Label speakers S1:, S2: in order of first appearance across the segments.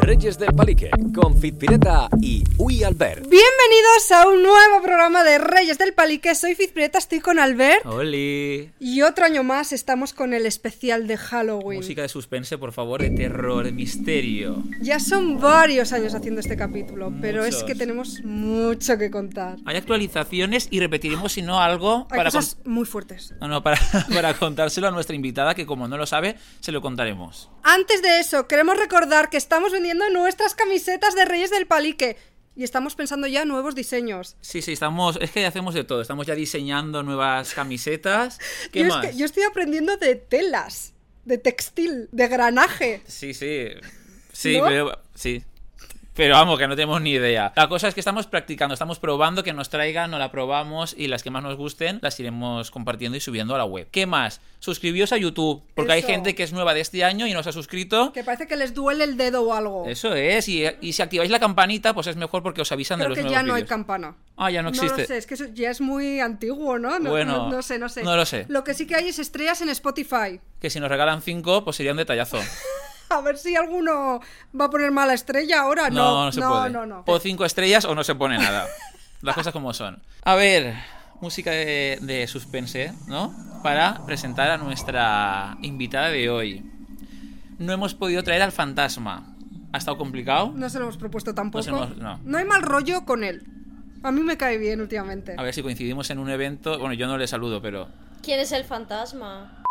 S1: Reyes del Palique, con Fitpireta y Uy Albert.
S2: Bienvenidos a un nuevo programa de Reyes del Palique. Soy Fizprieta, estoy con Albert.
S3: Oli.
S2: Y otro año más estamos con el especial de Halloween.
S3: Música de suspense, por favor, de terror, de misterio.
S2: Ya son varios años haciendo este capítulo, pero es que tenemos mucho que contar.
S3: Hay actualizaciones y repetiremos, si no, algo
S2: Hay
S3: para,
S2: cosas muy fuertes.
S3: no, no, para, para contárselo a nuestra invitada, que como no lo sabe, se lo contaremos.
S2: Antes de eso, queremos recordar que estamos vendiendo nuestras camisetas de Reyes del Palique. Y estamos pensando ya nuevos diseños.
S3: Sí, sí, estamos. Es que hacemos de todo. Estamos ya diseñando nuevas camisetas. ¿Qué
S2: yo,
S3: más?
S2: Es que yo estoy aprendiendo de telas, de textil, de granaje.
S3: Sí, sí. Sí,
S2: ¿No?
S3: pero. Sí. Pero vamos, que no tenemos ni idea. La cosa es que estamos practicando, estamos probando que nos traigan, nos la probamos y las que más nos gusten las iremos compartiendo y subiendo a la web. ¿Qué más? Suscribíos a YouTube, porque hay gente que es nueva de este año y no se ha suscrito.
S2: Que parece que les duele el dedo o algo.
S3: Eso es, y, y si activáis la campanita, pues es mejor porque os avisan de los
S2: que
S3: nuevos
S2: ya no hay campana.
S3: Ah, ya no existe.
S2: lo sé, es que eso ya es muy antiguo, ¿no? No,
S3: Bueno,
S2: no, no sé, no sé.
S3: no lo sé.
S2: Lo que sí que hay es estrellas en Spotify.
S3: Que si nos regalan cinco, pues sería un detallazo.
S2: A ver si alguno va a poner mala estrella ahora.
S3: No,
S2: No,
S3: no, se
S2: no,
S3: puede.
S2: no, no.
S3: O cinco estrellas o no se pone nada. Las cosas como son. A ver, música de, de suspense, ¿no? Para presentar a nuestra invitada de hoy. No hemos podido traer al fantasma. ¿Ha estado complicado?
S2: No se lo hemos propuesto tampoco.
S3: hemos- no.
S2: hay mal rollo con él. A mí me cae bien últimamente.
S3: A ver si coincidimos en un evento. Bueno, yo no le saludo, pero.
S4: ¿Quién es el fantasma?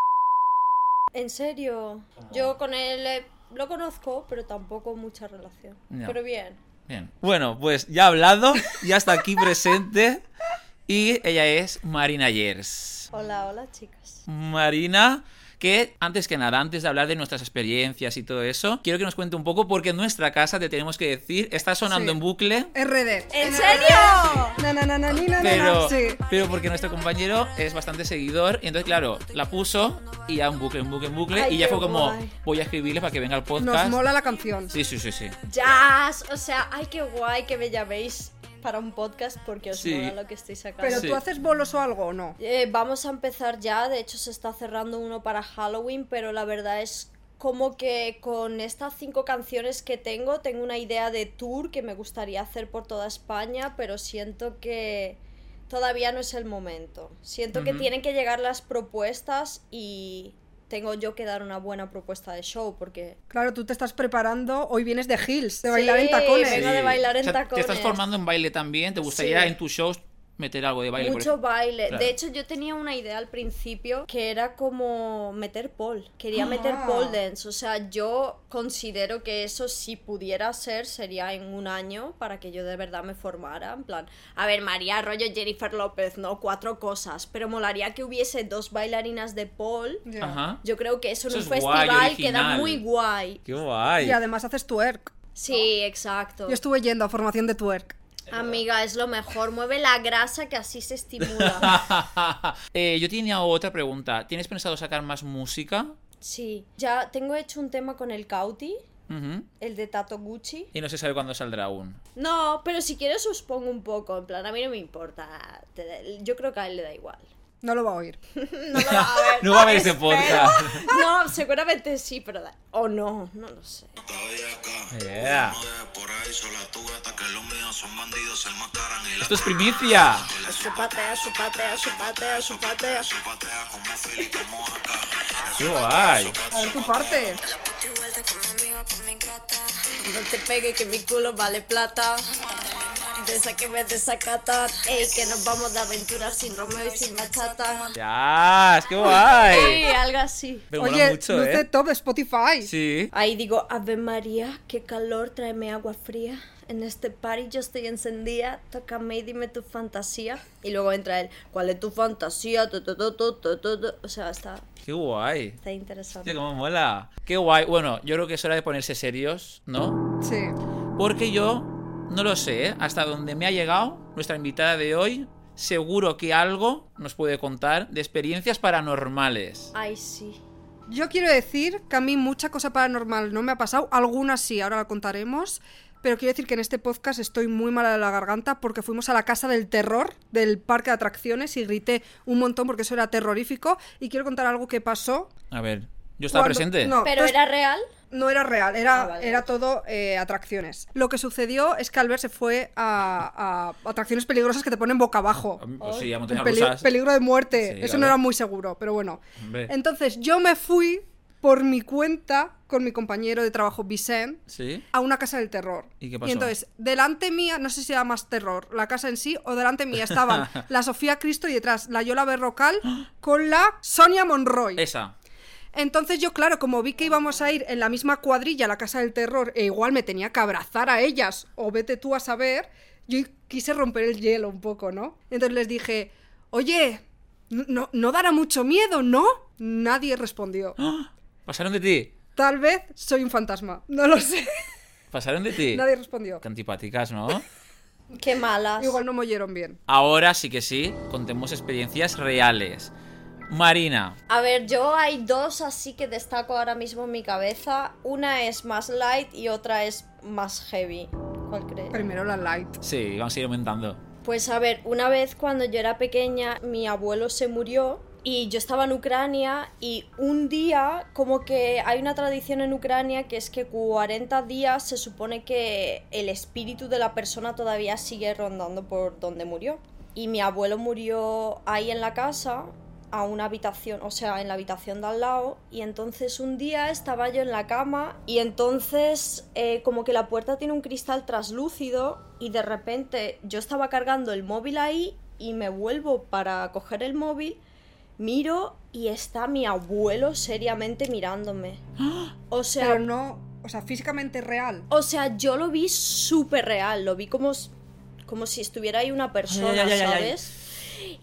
S4: ¿En serio? Yo con él lo conozco, pero tampoco mucha relación.
S3: No.
S4: Pero bien.
S3: Bien. Bueno, pues ya ha hablado, ya está aquí presente. Y ella es Marina Yers.
S4: Hola, hola chicas.
S3: Marina, que antes que nada, antes de hablar de nuestras experiencias y todo eso, quiero que nos cuente un poco porque en nuestra casa te tenemos que decir, está sonando
S2: Sí.
S3: en bucle,
S2: RD.
S4: ¿En serio?
S3: Pero,
S2: Sí.
S3: pero porque nuestro compañero es bastante seguidor y entonces claro, la puso y ya un bucle, un bucle, un bucle
S4: Ay,
S3: y ya fue como,
S4: guay.
S3: voy a escribirle para que venga al
S2: Nos
S3: podcast.
S2: mola la canción.
S3: Sí, sí, sí, sí.
S4: Jazz. O sea, ay, qué guay que me llaméis para un podcast porque os
S3: Sí.
S4: mola lo que estoy sacando.
S2: Pero
S3: Sí.
S2: tú haces bolos o algo o no.
S4: Eh, vamos a empezar ya, de hecho se está cerrando uno para Halloween, pero la verdad es como que con estas cinco canciones que tengo, tengo una idea de tour que me gustaría hacer por toda España, pero siento que todavía no es el momento. Siento que tienen que llegar las propuestas y tengo yo que dar una buena propuesta de show, porque...
S2: Claro, tú te estás preparando. Hoy vienes de Hills, de bailar en tacones.
S4: vengo de bailar en
S3: O sea,
S4: tacones.
S3: Te estás formando en baile también, ¿te gustaría
S4: Sí.
S3: en tus shows meter algo de baile?
S4: Mucho baile.
S3: Claro.
S4: De hecho, yo tenía una idea al principio que era como meter pole. Quería meter
S2: Ah.
S4: pole dance. O sea, yo considero que eso si pudiera ser sería en un año para que yo de verdad me formara. En plan, a ver, María rollo Jennifer López, ¿no? Cuatro cosas. Pero molaría que hubiese dos bailarinas de pole. Yo creo que eso en
S3: Eso
S4: un
S3: es guay,
S4: festival queda muy guay.
S3: Qué guay.
S2: Y además haces twerk.
S4: Sí, exacto.
S2: Yo estuve yendo a formación de twerk.
S4: Amiga, es lo mejor. Mueve la grasa que así se estimula.
S3: Eh, yo tenía otra pregunta. ¿Tienes pensado sacar más música?
S4: Sí, ya tengo hecho un tema con el Cauti, el de Tato Gucci.
S3: Y no se sabe cuándo saldrá aún.
S4: No, pero si quieres os pongo un poco, en plan, a mí no me importa. Yo creo que a él le da igual.
S2: No lo va a oír.
S4: No lo va a ver.
S3: No va a ver
S4: espero.
S3: podcast.
S4: No, seguramente sí, pero da... O no, no lo sé.
S3: Yeah. Esto es primicia.
S4: Su patea, su patea, su patea, su patea.
S5: patea como Philly, como acá.
S3: Qué guay.
S2: A ver tu parte.
S4: No te pegue que mi culo vale plata. De esa que me desacata. Ey, que nos vamos de aventura sin Romeo y sin bachata.
S3: Ya, es que guay.
S4: Ey, algo así.
S3: Me mola
S2: Oye,
S3: mucho,
S2: luz de
S3: ¿eh?
S2: top de Spotify.
S3: Sí.
S4: Ahí digo, Ave María, qué calor, tráeme agua fría. En este party yo estoy encendida, tócame y dime tu fantasía. Y luego entra él, ¿cuál es tu fantasía? Tu, tu, tu, tu, tu, tu, tu. O sea, está,
S3: Qué guay.
S4: está interesante.
S3: Hostia, cómo mola. Qué guay. Bueno, yo creo que es hora de ponerse serios, ¿no?
S2: Sí.
S3: Porque yo no lo sé, ¿eh? Hasta donde me ha llegado nuestra invitada de hoy, seguro que algo nos puede contar de experiencias paranormales.
S4: Ay, sí.
S2: Yo quiero decir que a mí mucha cosa paranormal no me ha pasado, algunas sí, ahora la contaremos, pero quiero decir que en este podcast estoy muy mala de la garganta porque fuimos a la casa del terror del parque de atracciones y grité un montón porque eso era terrorífico y quiero contar algo que pasó.
S3: A ver, ¿yo estaba
S2: cuando-
S3: presente?
S2: No,
S4: ¿Pero
S2: tú-
S4: era real?
S2: No era real, era,
S4: Ah, vale.
S2: era todo eh, atracciones. Lo que sucedió es que Albert se fue a, a atracciones peligrosas que te ponen boca abajo.
S3: Sí, a montañas
S2: peli-
S3: rusas.
S2: peligro de muerte.
S3: Sí,
S2: Eso
S3: claro.
S2: no era muy seguro, pero bueno.
S3: Hombre.
S2: Entonces yo me fui por mi cuenta con mi compañero de trabajo Vicent
S3: ¿Sí?
S2: a una casa del terror.
S3: ¿Y qué pasó?
S2: entonces, delante mía, no sé si era más terror, la casa en sí, o delante mía estaban la Sofía Cristo y detrás la Yola Berrocal con la Sonia Monroy.
S3: Esa.
S2: Entonces yo, claro, como vi que íbamos a ir en la misma cuadrilla a la casa del terror e igual me tenía que abrazar a ellas o vete tú a saber, yo quise romper el hielo un poco, ¿no? Entonces les dije, oye, no, no dará mucho miedo, ¿no? Nadie respondió.
S3: ¡Ah! ¿Pasaron de ti?
S2: Tal vez soy un fantasma, no lo sé.
S3: ¿Pasaron de ti?
S2: Nadie respondió.
S3: Qué antipáticas, ¿no?
S4: Qué malas.
S2: Igual no me oyeron bien.
S3: Ahora sí que sí, contemos experiencias reales. Marina,
S4: A ver, yo hay dos así que destaco ahora mismo en mi cabeza. Una es más light y otra es más heavy. ¿Cuál crees?
S2: Primero la light.
S3: sí, vamos a ir aumentando.
S4: Pues a ver, una vez cuando yo era pequeña, mi abuelo se murió y yo estaba en Ucrania y un día, como que hay una tradición en Ucrania que es que 40 días se supone que el espíritu de la persona todavía sigue rondando por donde murió. Y mi abuelo murió ahí en la casa, a una habitación, o sea, en la habitación de al lado, y entonces un día estaba yo en la cama y entonces eh, como que la puerta tiene un cristal traslúcido y de repente yo estaba cargando el móvil ahí y me vuelvo para coger el móvil, miro y está mi abuelo seriamente mirándome. O sea,
S2: Pero no, o sea, físicamente real.
S4: o sea, yo lo vi súper real, lo vi como, como si estuviera ahí una persona,
S3: Ay, ay, ay, ay, ay.
S4: ¿sabes?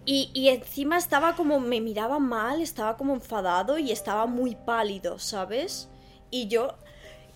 S4: Y, y encima estaba como, me miraba mal, estaba como enfadado y estaba muy pálido, ¿sabes? Y yo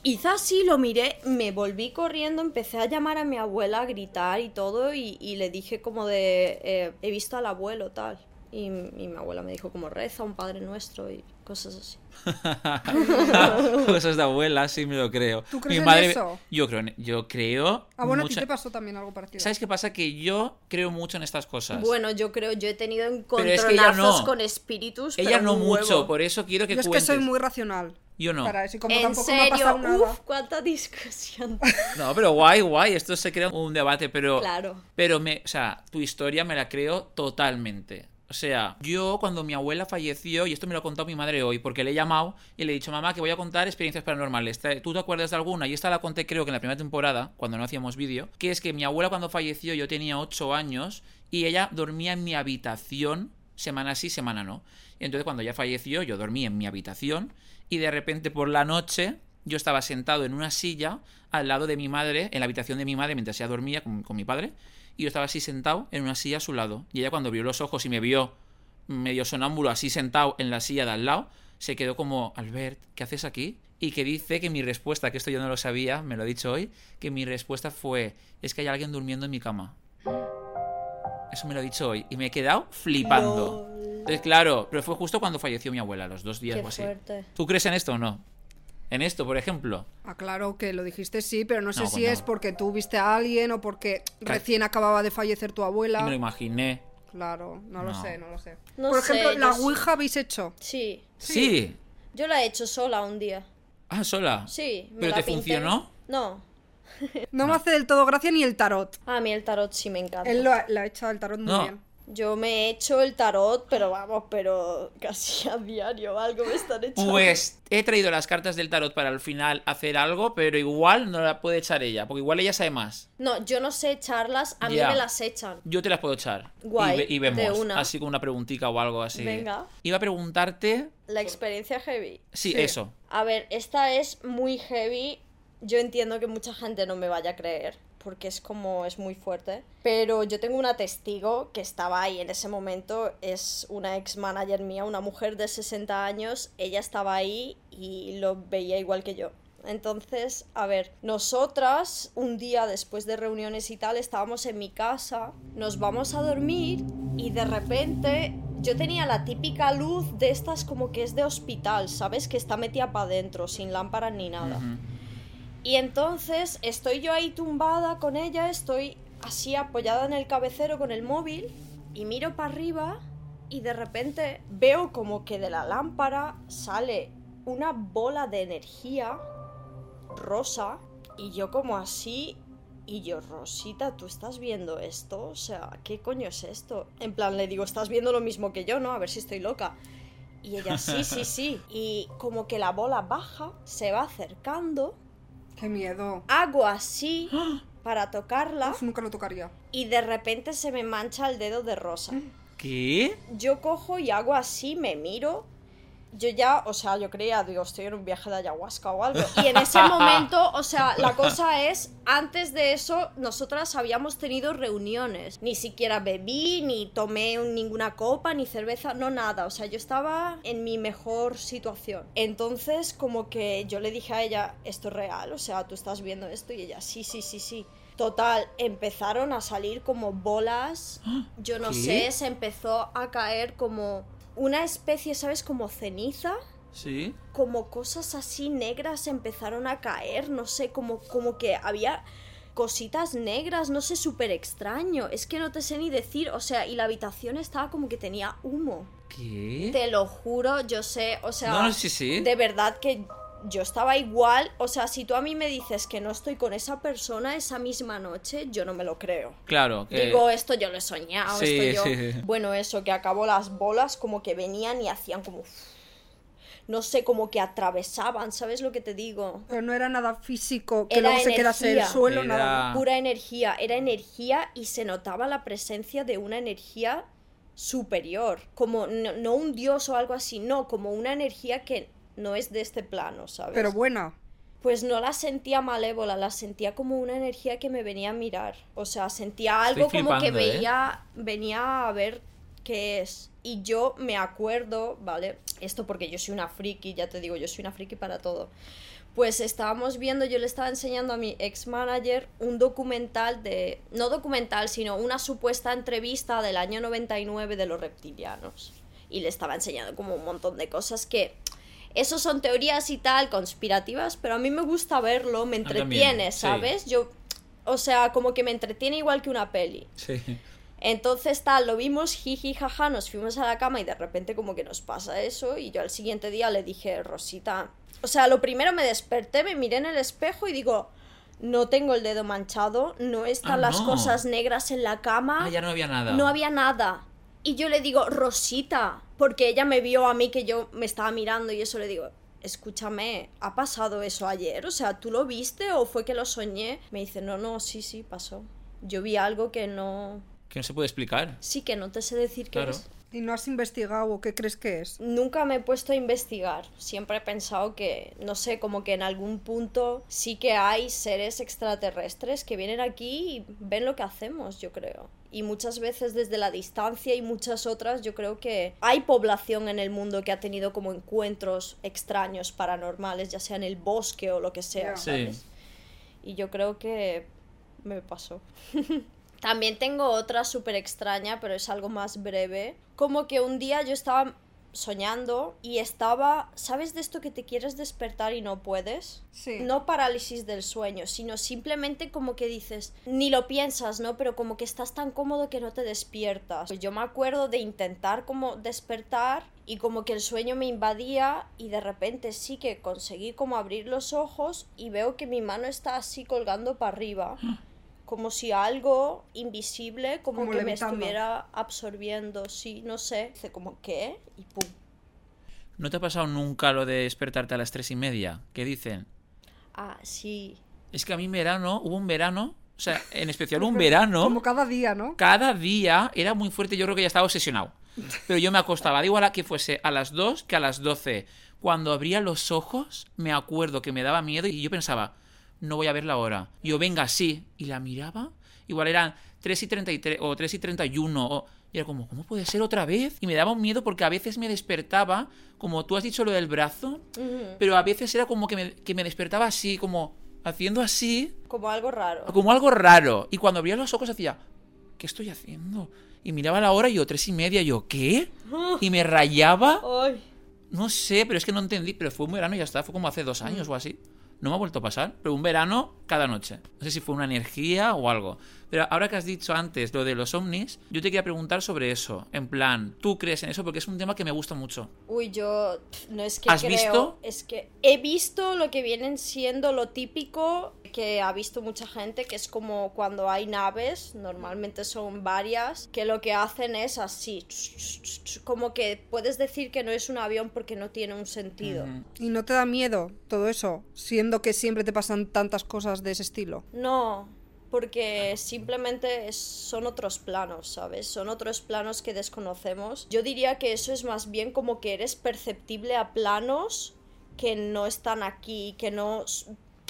S4: hice así, lo miré, me volví corriendo, empecé a llamar a mi abuela, a gritar y todo, y, y le dije como de, eh, he visto al abuelo, tal. Y, y mi abuela me dijo como reza un Padre Nuestro y cosas así.
S3: Cosas de abuela, sí me lo creo.
S2: ¿Tú crees
S3: Mi
S2: en
S3: madre,
S2: eso?
S3: Yo creo, en- yo creo.
S2: Ah, bueno, a ti te pasó también algo parecido.
S3: ¿Sabes qué pasa? Que yo creo mucho en estas cosas.
S4: Bueno, yo creo, yo he tenido
S3: Pero es que
S4: encontronazos
S3: no.
S4: con espíritus.
S3: Ella
S4: pero
S3: no mucho,
S4: huevo.
S3: por eso quiero que
S2: Yo es que
S3: cuentes.
S2: soy muy racional.
S3: Yo no.
S2: Para eso, y como
S4: En
S2: tampoco me ha
S4: serio,
S2: nada.
S4: uff, cuánta discusión.
S3: No, pero guay, guay. Esto se crea un debate, pero.
S4: Claro.
S3: Pero me. O sea, tu historia me la creo totalmente. O sea, yo cuando mi abuela falleció, y esto me lo ha contado mi madre hoy, porque le he llamado y le he dicho, mamá, que voy a contar experiencias paranormales. ¿Te- ¿Tú te acuerdas de alguna? Y esta la conté creo que en la primera temporada, cuando no hacíamos vídeo, que es que mi abuela cuando falleció yo tenía 8 años y ella dormía en mi habitación, semana sí, semana no. Y entonces cuando ella falleció yo dormí en mi habitación y de repente por la noche yo estaba sentado en una silla al lado de mi madre, en la habitación de mi madre mientras ella dormía con mi padre, y yo estaba así sentado en una silla a su lado. Y ella cuando abrió los ojos y me vio medio sonámbulo así sentado en la silla de al lado, se quedó como, Albert, ¿qué haces aquí? Y que dice que mi respuesta, que esto yo no lo sabía, me lo ha dicho hoy, que mi respuesta fue, es que hay alguien durmiendo en mi cama. Eso me lo ha dicho hoy. Y me he quedado flipando. Entonces, claro, pero fue justo cuando falleció mi abuela, los dos días
S4: Qué
S3: o así.
S4: fuerte.
S3: ¿Tú crees en esto o no? En esto, por ejemplo.
S2: Ah, claro que lo dijiste sí, pero no sé
S3: No,
S2: si
S3: pues
S2: es
S3: no.
S2: porque tú viste a alguien o porque
S3: Claro.
S2: recién acababa de fallecer tu
S3: Y
S2: abuela.
S3: me lo imaginé.
S2: Claro, no, lo sé, no lo sé.
S4: No
S2: Por ejemplo, la
S4: sí.
S2: Ouija habéis hecho.
S4: Sí.
S3: Sí.
S4: Yo la he hecho sola un día.
S3: Ah, sola.
S4: Sí. me
S3: ¿Pero
S4: la
S3: te
S4: pinté.
S3: funcionó?
S4: No.
S2: No, me hace del todo gracia ni el tarot.
S4: A mí el tarot sí me encanta.
S2: Él lo ha, le ha echado el tarot muy
S3: No.
S2: bien.
S4: Yo me he hecho el tarot, pero vamos, pero casi a diario algo me están echando.
S3: Pues he traído las cartas del tarot para al final hacer algo, pero igual no la puede echar ella, porque igual ella sabe más.
S4: No, yo no sé echarlas, a mí me las echan.
S3: Yo te las puedo echar.
S4: Guay,
S3: y, ve- y vemos.
S4: de una.
S3: Así con una preguntita o algo así.
S4: Venga.
S3: Iba a preguntarte.
S4: La experiencia heavy.
S3: Sí,
S2: Sí.
S3: eso.
S4: A ver, esta es muy heavy. Yo entiendo que mucha gente no me vaya a creer, porque es como, es muy fuerte. Pero yo tengo una testigo que estaba ahí en ese momento, es una ex manager mía, una mujer de 60 años, ella estaba ahí y lo veía igual que yo. Entonces, a ver, nosotras un día después de reuniones y tal estábamos en mi casa, nos vamos a dormir y de repente yo tenía la típica luz de estas como que es de hospital, ¿sabes? Que está metida para adentro, sin lámparas ni nada.
S3: Ujú.
S4: Y entonces estoy yo ahí tumbada con ella, estoy así apoyada en el cabecero con el móvil y miro para arriba y de repente veo como que de la lámpara sale una bola de energía rosa y yo como así y yo, Rosita, ¿tú estás viendo esto? O sea, ¿qué coño es esto? En plan, le digo, ¿estás viendo lo mismo que yo, no? A ver si estoy loca. Y ella, sí, sí, sí. Y como que la bola baja, se va acercando,
S2: Qué miedo.
S4: hago así para tocarla
S2: Uf, nunca lo tocaría.
S4: y de repente se me mancha el dedo de rosa.
S3: ¿Qué?
S4: Yo cojo y hago así, me miro. Yo ya, o sea, yo creía, digo, estoy en un viaje de ayahuasca o algo. Y en ese momento, o sea, la cosa es, antes de eso, nosotras habíamos tenido reuniones. Ni siquiera bebí, ni tomé un- ninguna copa, ni cerveza, no nada. O sea, yo estaba en mi mejor situación. Entonces, como que yo le dije a ella, esto es real, o sea, tú estás viendo esto. Y ella, sí, sí, sí, sí. Total, empezaron a salir como bolas. Yo no
S3: ¿Qué?
S4: sé, se empezó a caer como una especie, ¿sabes? Como ceniza.
S3: Sí.
S4: Como cosas así negras empezaron a caer. No sé, como, como que había cositas negras, no sé, súper extraño. Es que no te sé ni decir. O sea, y la habitación estaba como que tenía humo.
S3: ¿Qué?
S4: Te lo juro, yo sé, o sea,
S3: No, sí, sí.
S4: de verdad que yo estaba igual, o sea, si tú a mí me dices que no estoy con esa persona esa misma noche, yo no me lo creo.
S3: Claro, que...
S4: Digo, esto yo lo he soñado,
S3: Sí,
S4: esto yo...
S3: sí, sí.
S4: Bueno, eso, que acabó las bolas como que venían y hacían como... No sé, como que atravesaban, ¿sabes lo que te digo?
S2: Pero no era nada físico que
S4: Era
S2: luego se quedase el
S4: energía.
S2: suelo,
S3: Era-
S2: nada.
S4: Pura energía, era energía y se notaba la presencia de una energía superior, como no, no un dios o algo así, no, como una energía que no es de este plano, ¿sabes?
S2: Pero buena.
S4: Pues no la sentía malévola, la sentía como una energía que me venía a mirar. O sea, sentía algo
S3: Estoy
S4: como que
S3: ¿eh?
S4: veía, venía a ver qué es. Y yo me acuerdo, ¿vale? Esto porque yo soy una friki, ya te digo, yo soy una friki para todo. Pues estábamos viendo, yo le estaba enseñando a mi ex manager un documental de. No documental, sino una supuesta entrevista del año 99 de los reptilianos. Y le estaba enseñando como un montón de cosas que. Eso son teorías y tal, conspirativas, pero a mí me gusta verlo, me entretiene,
S3: sí.
S4: ¿sabes? Yo. O sea, como que me entretiene igual que una peli.
S3: Sí.
S4: Entonces tal, lo vimos, jiji, jaja, nos fuimos a la cama y de repente como que nos pasa eso y yo al siguiente día le dije, Rosita, o sea, lo primero me desperté, me miré en el espejo y digo, no tengo el dedo manchado, no están
S3: Ah,
S4: las
S3: no.
S4: cosas negras en la cama,
S3: Ah, ya no había nada.
S4: no había nada. Y yo le digo, Rosita, porque ella me vio a mí que yo me estaba mirando y eso le digo, escúchame, ¿ha pasado eso ayer? O sea, ¿tú lo viste o fue que lo soñé? Me dice, no, no, sí, sí, pasó. Yo vi algo que no...
S3: Que no se puede explicar.
S4: Sí, que no te sé decir qué
S3: Claro.
S4: es.
S2: ¿Y no has investigado o qué crees que es?
S4: Nunca me he puesto a investigar. Siempre he pensado que, no sé, como que en algún punto sí que hay seres extraterrestres que vienen aquí y ven lo que hacemos, yo creo. Y muchas veces desde la distancia y muchas otras, yo creo que hay población en el mundo que ha tenido como encuentros extraños, paranormales, ya sea en el bosque o lo que sea.
S3: Sí.
S4: ¿sabes? Y yo creo que me pasó. También tengo otra súper extraña, pero es algo más breve. Como que un día yo estaba soñando y estaba, ¿sabes de esto que te quieres despertar y no puedes?
S2: Sí.
S4: No parálisis del sueño, sino simplemente como que dices, ni lo piensas, ¿no? Pero como que estás tan cómodo que no te despiertas. Yo me acuerdo de intentar como despertar y como que el sueño me invadía y de repente sí que conseguí como abrir los ojos y veo que mi mano está así colgando para arriba. Como si algo invisible como,
S2: Como
S4: que me estuviera absorbiendo, sí, no sé. Dice como, ¿qué? Y pum.
S3: ¿No te ha pasado nunca lo de despertarte a las tres y media? ¿Qué dicen?
S4: Ah, sí.
S3: Es que a mí en verano, hubo un verano, o sea, en especial un verano,
S2: Como cada día, ¿no?
S3: cada día era muy fuerte, yo creo que ya estaba obsesionado. Pero yo me acostaba, da igual a que fuese a las 2 que a las 12. Cuando abría los ojos, me acuerdo que me daba miedo y yo pensaba, no voy a ver la hora. Yo, venga, sí. Y la miraba, igual eran 3 y 33 o 3 y 31. O, y era como, ¿cómo puede ser otra vez? Y me daba un miedo porque a veces me despertaba, como tú has dicho lo del brazo, pero a veces era como que me, que me despertaba así, como haciendo así,
S4: Como algo raro.
S3: como algo raro. Y cuando abría los ojos hacía, ¿qué estoy haciendo? Y miraba la hora y yo, tres y media, y yo, ¿qué? Y me rayaba.
S4: Ay.
S3: No sé, pero es que no entendí. Pero fue un verano y ya está. Fue como hace dos años o así. No me ha vuelto a pasar, pero un verano cada noche. No sé si fue una energía o algo. Pero ahora que has dicho antes lo de los ovnis, yo te quería preguntar sobre eso. En plan, ¿tú crees en eso? Porque es un tema que me gusta mucho.
S4: Uy, yo no es que
S3: ¿Has
S4: creo,
S3: visto?
S4: es que he visto lo que vienen siendo lo típico que ha visto mucha gente, que es como cuando hay naves, normalmente son varias, que lo que hacen es así, como que puedes decir que no es un avión porque no tiene un sentido.
S2: ¿Y no te da miedo todo eso? Siendo que siempre te pasan tantas cosas de ese estilo.
S4: No, porque simplemente son otros planos, ¿sabes? Son otros planos que desconocemos. Yo diría que eso es más bien como que eres perceptible a planos que no están aquí, que no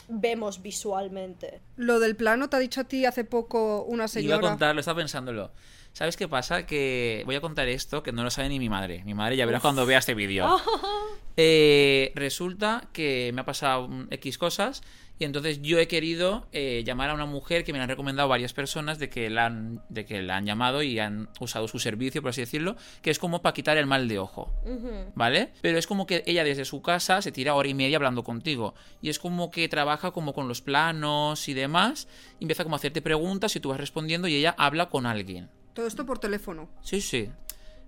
S4: vemos visualmente.
S2: Lo del plano te ha dicho a ti hace poco una
S3: Iba a
S2: señora.
S3: contarlo, estaba pensándolo. ¿Sabes qué pasa? Que voy a contar esto que no lo sabe ni mi madre. Mi madre ya verás cuando vea este vídeo. Eh, resulta que me ha pasado X cosas y entonces yo he querido eh, llamar a una mujer que me la han recomendado varias personas de que, la han, de que la han llamado y han usado su servicio, por así decirlo, que es como para quitar el mal de ojo. ¿Vale? Pero es como que ella desde su casa se tira hora y media hablando contigo. Y es como que trabaja como con los planos y demás. Y empieza como a hacerte preguntas y tú vas respondiendo y ella habla con alguien.
S2: Todo esto por teléfono.
S3: Sí, sí.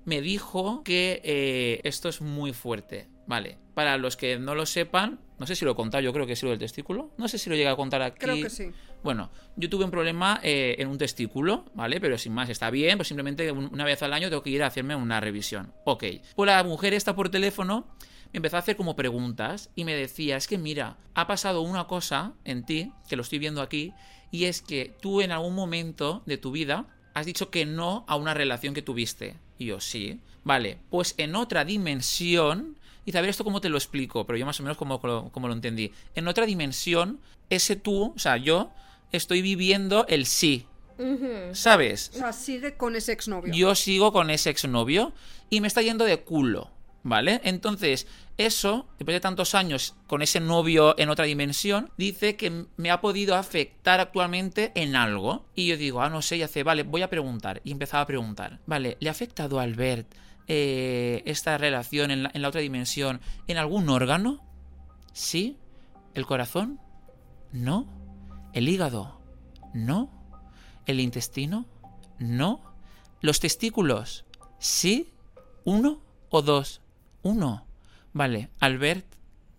S3: Me dijo que eh, esto es muy fuerte. Vale, para los que no lo sepan, no sé si lo he contado, yo creo que sí lo del testículo. No sé si lo llega a contar aquí.
S2: Creo que sí.
S3: Bueno, yo tuve un problema eh, en un testículo, ¿vale? Pero sin más, está bien, pues simplemente un- una vez al año tengo que ir a hacerme una revisión. Ok. Pues la mujer esta por teléfono me empezó a hacer como preguntas y me decía, es que mira, ha pasado una cosa en ti, que lo estoy viendo aquí, y es que tú en algún momento de tu vida has dicho que no a una relación que tuviste. Y yo, sí. Vale, pues en otra dimensión... Y a ver esto cómo te lo explico, pero yo más o menos como, como, como lo entendí. En otra dimensión, ese tú, o sea, yo, estoy viviendo el sí. ¿Sabes?
S2: O sea, sigue con ese exnovio.
S3: Yo sigo con ese exnovio y me está yendo de culo. ¿Vale? Entonces, eso, después de tantos años con ese novio en otra dimensión, dice que me ha podido afectar actualmente en algo. Y yo digo, ah, no sé, y hace, vale, voy a preguntar. Y empezaba a preguntar, vale, ¿le ha afectado a Albert eh, esta relación en la, en la otra dimensión en algún órgano? ¿Sí? ¿El corazón? No. ¿El hígado? No. ¿El intestino? No. ¿Los testículos? ¿Sí? ¿Uno o dos? Uno. Vale, Albert,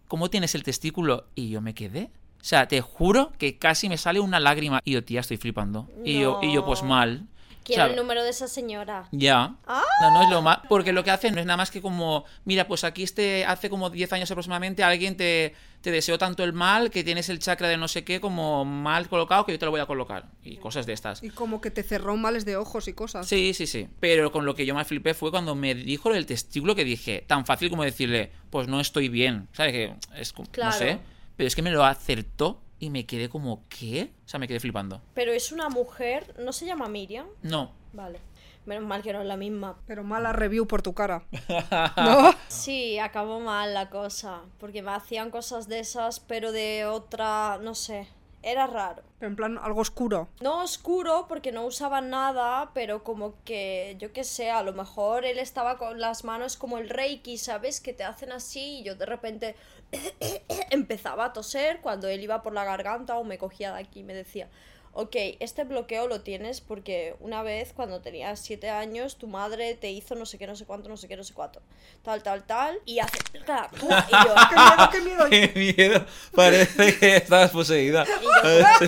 S3: ¿cómo tienes el testículo? Y yo me quedé. O sea, te juro que casi me sale una lágrima. Y yo, tía, estoy flipando. Y yo, y yo pues mal.
S4: Quiero el número de esa señora.
S3: ya.
S4: Ah.
S3: No, no es lo más. Porque lo que hacen no es nada más que como. Mira, pues aquí este. Hace como 10 años aproximadamente alguien te, te deseó tanto el mal que tienes el chakra de no sé qué como mal colocado que yo te lo voy a colocar. Y cosas de estas.
S2: Y como que te cerró males de ojos y cosas.
S3: Sí, sí, sí. Pero con lo que yo más flipé fue cuando me dijo del testículo que dije, tan fácil como decirle, pues no estoy bien. ¿Sabes? Que es como-
S4: Claro.
S3: No sé. Pero es que me lo acertó y me quedé como, ¿qué? O sea, me quedé flipando.
S4: Pero es una mujer, ¿no se llama Miriam?
S3: No.
S4: Vale. Menos mal que no es la misma.
S2: Pero mala review por tu cara. ¿No?
S4: Sí, acabó mal la cosa, porque me hacían cosas de esas, pero de otra, no sé, era raro.
S2: Pero en plan algo oscuro.
S4: No oscuro, porque no usaban nada, pero como que, yo qué sé, a lo mejor él estaba con las manos como el reiki, ¿sabes? Que te hacen así y yo de repente empezaba a toser cuando él iba por la garganta o me cogía de aquí y me decía, ok, este bloqueo lo tienes porque una vez cuando tenías siete años tu madre te hizo no sé qué, no sé cuánto, no sé qué, no sé cuánto, tal, tal, tal, y hace... Y yo,
S2: ¡Qué miedo, qué miedo!
S3: ¡Qué miedo! Parece que estabas poseída.
S4: y yo,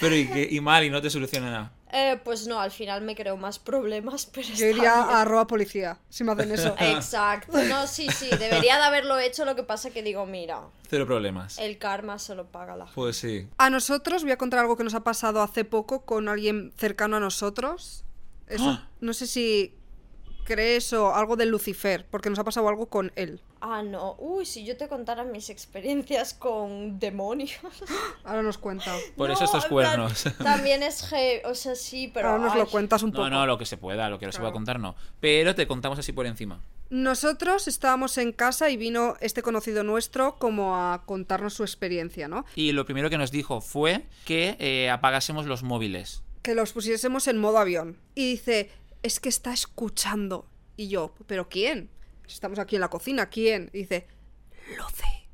S3: Pero y, que- y mal, y no te soluciona nada.
S4: Eh, pues no, al final me creo más problemas, pero
S2: Yo iría
S4: bien.
S2: a arroba policía si me hacen eso.
S4: Exacto, no, sí, sí, debería de haberlo hecho, lo que pasa que digo, mira,
S3: Cero problemas.
S4: el karma se lo paga la gente.
S3: Pues sí.
S2: A nosotros voy a contar algo que nos ha pasado hace poco con alguien cercano a nosotros. Eso,
S3: Ah.
S2: No sé si crees o algo de Lucifer, porque nos ha pasado algo con él.
S4: Ah, no, uy, si yo te contara mis experiencias con demonios.
S2: Ahora nos cuenta.
S3: Por
S4: No,
S3: eso estos
S4: plan,
S3: cuernos.
S4: También es o sea, sí, pero...
S2: Ahora nos lo cuentas un poco.
S3: No, no, lo que se pueda, lo que no se pueda contar no. Pero te contamos así por encima.
S2: Nosotros estábamos en casa y vino este conocido nuestro como a contarnos su experiencia, ¿no?
S3: Y lo primero que nos dijo fue que eh, apagásemos los móviles.
S2: Que los pusiésemos en modo avión. Y dice, es que está escuchando. Y yo, ¿pero quién? Estamos aquí en la cocina, ¿quién? Y dice, Lucy.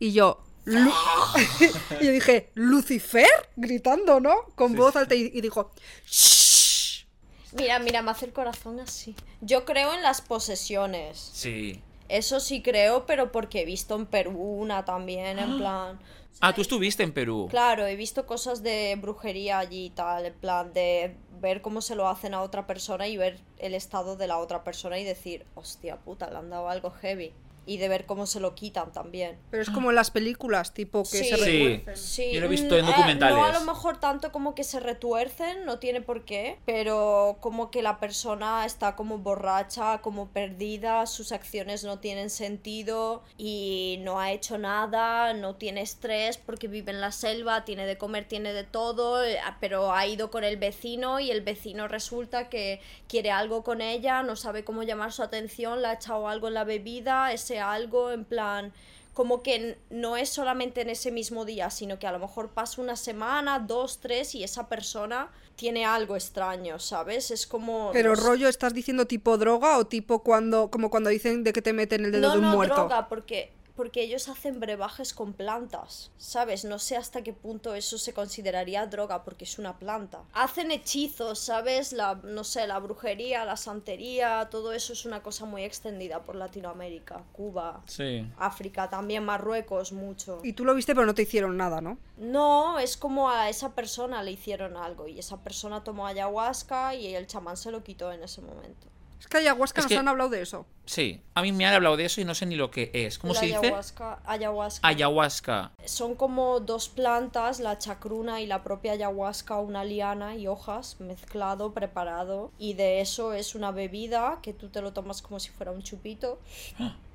S2: Y yo, Lu- y yo dije, ¿Lucifer? Gritando, ¿no? Con voz alta y, y dijo, "Shh".
S4: Mira, mira, me hace el corazón así. Yo creo en las posesiones.
S3: Sí.
S4: Eso sí creo, pero porque he visto en Perú una también, en plan...
S3: Ah, tú estuviste en Perú.
S4: Claro, he visto cosas de brujería allí y tal, en plan de ver cómo se lo hacen a otra persona y ver el estado de la otra persona y decir, hostia puta, le han dado algo heavy. Y de ver cómo se lo quitan también.
S2: Pero es como en las películas, tipo que
S4: Sí.
S2: se
S3: Sí.
S2: retuercen.
S4: Sí,
S3: Yo lo he visto
S4: mm,
S3: en
S4: eh,
S3: documentales.
S4: no a lo mejor tanto como que se retuercen, no tiene por qué, pero como que la persona está como borracha, como perdida, sus acciones no tienen sentido y no ha hecho nada, no tiene estrés porque vive en la selva, tiene de comer, tiene de todo, eh, pero ha ido con el vecino y el vecino resulta que quiere algo con ella, no sabe cómo llamar su atención, le ha echado algo en la bebida, ese algo en plan como que no es solamente en ese mismo día, sino que a lo mejor pasa una semana, dos, tres y esa persona tiene algo extraño, ¿sabes? Es como...
S2: Pero
S4: no
S2: rollo, ¿estás diciendo tipo droga o tipo cuando, como cuando dicen de que te meten el dedo
S4: No,
S2: de un
S4: no,
S2: muerto?
S4: droga, porque, porque ellos hacen brebajes con plantas, ¿sabes? No sé hasta qué punto eso se consideraría droga, porque es una planta. Hacen hechizos, ¿sabes? La, no sé, la brujería, la santería, todo eso es una cosa muy extendida por Latinoamérica, Cuba,
S3: Sí.
S4: África, también Marruecos, mucho.
S2: Y tú lo viste pero no te hicieron nada, ¿no?
S4: No, es como a esa persona le hicieron algo y esa persona tomó ayahuasca y el chamán se lo quitó en ese momento.
S2: Es que ayahuasca
S3: Es
S2: nos
S3: que-
S2: han hablado de eso.
S3: Sí. A mí me han hablado de eso y no sé ni lo que es. ¿Cómo
S4: La
S3: se dice?
S4: Ayahuasca, ayahuasca.
S3: Ayahuasca.
S4: Son como dos plantas, la chacruna y la propia ayahuasca, una liana y hojas, mezclado, preparado. Y de eso es una bebida que tú te lo tomas como si fuera un chupito.